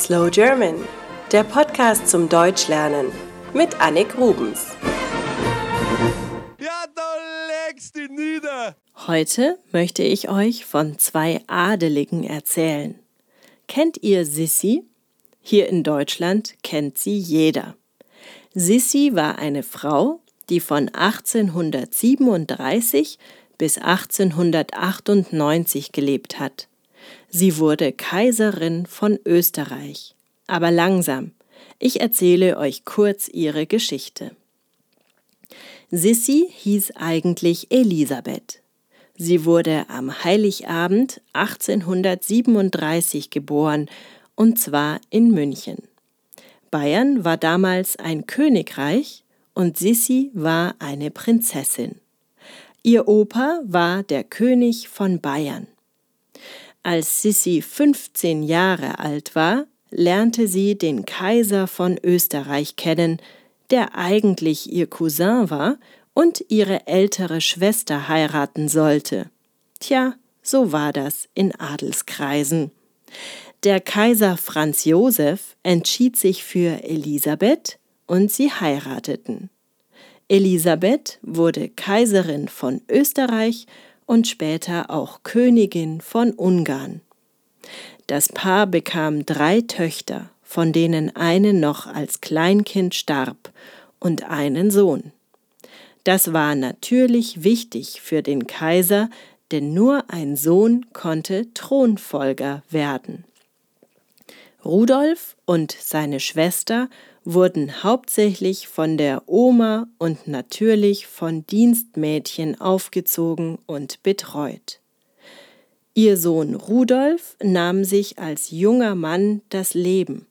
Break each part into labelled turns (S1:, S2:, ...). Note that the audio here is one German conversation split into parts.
S1: Slow German, der Podcast zum Deutschlernen mit Annik Rubens.
S2: Ja, da legst du nieder.
S1: Heute möchte ich euch von zwei Adeligen erzählen. Kennt ihr Sissi? Hier in Deutschland kennt sie jeder. Sissi war eine Frau, die von 1837 bis 1898 gelebt hat. Sie wurde Kaiserin von Österreich. Aber langsam, ich erzähle euch kurz ihre Geschichte. Sissi hieß eigentlich Elisabeth. Sie wurde am Heiligabend 1837 geboren, und zwar in München. Bayern war damals ein Königreich und Sissi war eine Prinzessin. Ihr Opa war der König von Bayern. Als Sissi 15 Jahre alt war, lernte sie den Kaiser von Österreich kennen, der eigentlich ihr Cousin war und ihre ältere Schwester heiraten sollte. Tja, so war das in Adelskreisen. Der Kaiser Franz Josef entschied sich für Elisabeth und sie heirateten. Elisabeth wurde Kaiserin von Österreich und später auch Königin von Ungarn. Das Paar bekam drei Töchter, von denen eine noch als Kleinkind starb, und einen Sohn. Das war natürlich wichtig für den Kaiser, denn nur ein Sohn konnte Thronfolger werden. Rudolf und seine Schwester wurden hauptsächlich von der Oma und natürlich von Dienstmädchen aufgezogen und betreut. Ihr Sohn Rudolf nahm sich als junger Mann das Leben.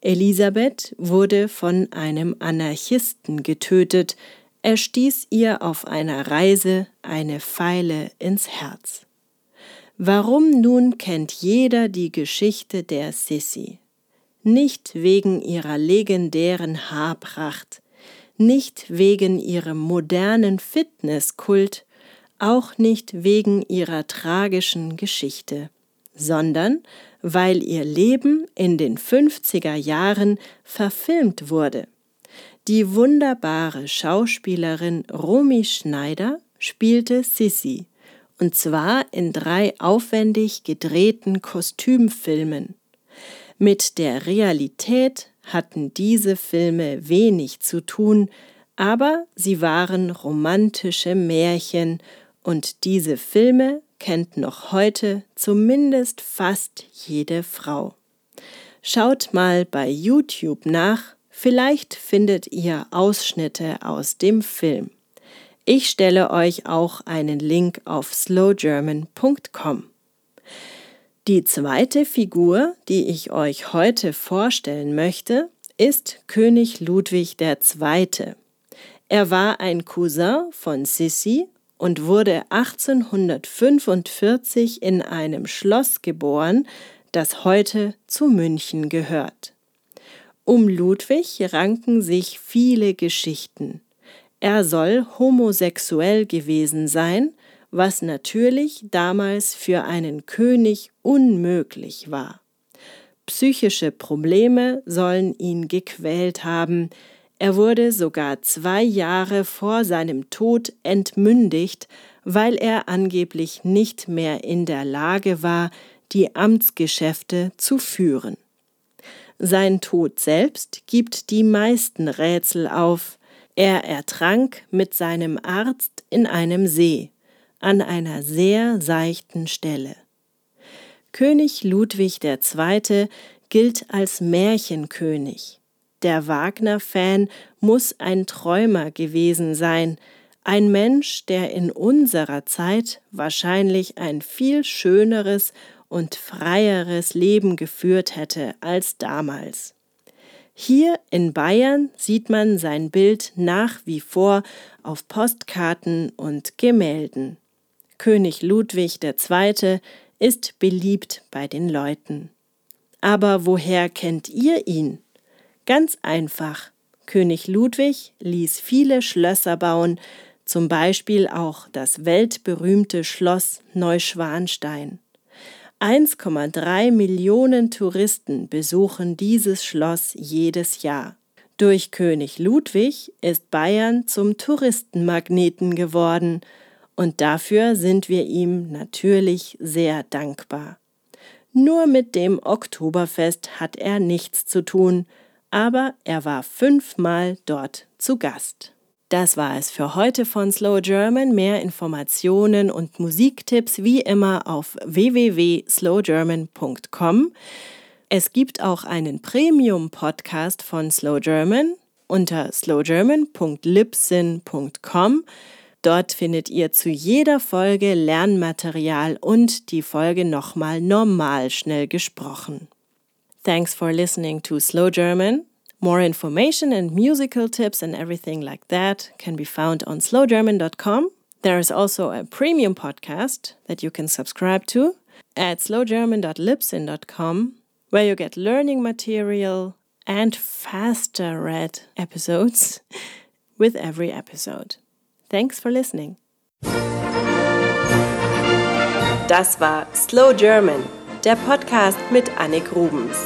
S1: Elisabeth wurde von einem Anarchisten getötet, er stieß ihr auf einer Reise eine Feile ins Herz. Warum nun kennt jeder die Geschichte der Sissi? Nicht wegen ihrer legendären Haarpracht, nicht wegen ihrem modernen Fitnesskult, auch nicht wegen ihrer tragischen Geschichte, sondern weil ihr Leben in den 50er Jahren verfilmt wurde. Die wunderbare Schauspielerin Romy Schneider spielte Sissy, und zwar in drei aufwendig gedrehten Kostümfilmen. Mit der Realität hatten diese Filme wenig zu tun, aber sie waren romantische Märchen und diese Filme kennt noch heute zumindest fast jede Frau. Schaut mal bei YouTube nach, vielleicht findet ihr Ausschnitte aus dem Film. Ich stelle euch auch einen Link auf slowgerman.com. Die zweite Figur, die ich euch heute vorstellen möchte, ist König Ludwig II. Er war ein Cousin von Sissi und wurde 1845 in einem Schloss geboren, das heute zu München gehört. Um Ludwig ranken sich viele Geschichten. Er soll homosexuell gewesen sein was natürlich damals für einen König unmöglich war. Psychische Probleme sollen ihn gequält haben, er wurde sogar zwei Jahre vor seinem Tod entmündigt, weil er angeblich nicht mehr in der Lage war, die Amtsgeschäfte zu führen. Sein Tod selbst gibt die meisten Rätsel auf. Er ertrank mit seinem Arzt in einem See an einer sehr seichten Stelle. König Ludwig II. gilt als Märchenkönig. Der Wagner-Fan muss ein Träumer gewesen sein, ein Mensch, der in unserer Zeit wahrscheinlich ein viel schöneres und freieres Leben geführt hätte als damals. Hier in Bayern sieht man sein Bild nach wie vor auf Postkarten und Gemälden. König Ludwig II. ist beliebt bei den Leuten. Aber woher kennt ihr ihn? Ganz einfach. König Ludwig ließ viele Schlösser bauen, zum Beispiel auch das weltberühmte Schloss Neuschwanstein. 1,3 Millionen Touristen besuchen dieses Schloss jedes Jahr. Durch König Ludwig ist Bayern zum Touristenmagneten geworden und dafür sind wir ihm natürlich sehr dankbar. Nur mit dem Oktoberfest hat er nichts zu tun, aber er war fünfmal dort zu Gast. Das war es für heute von Slow German. Mehr Informationen und Musiktipps wie immer auf www.slowgerman.com. Es gibt auch einen Premium-Podcast von Slow German unter slowgerman.libsyn.com. Dort findet ihr zu jeder Folge Lernmaterial und die Folge nochmal normal schnell gesprochen. Thanks for listening to Slow German. More information and musical tips and everything like that can be found on slowgerman.com. There is also a premium podcast that you can subscribe to at slowgerman.libsyn.com where you get learning material and faster read episodes with every episode. Thanks for listening. Das war Slow German, der Podcast mit Annik Rubens.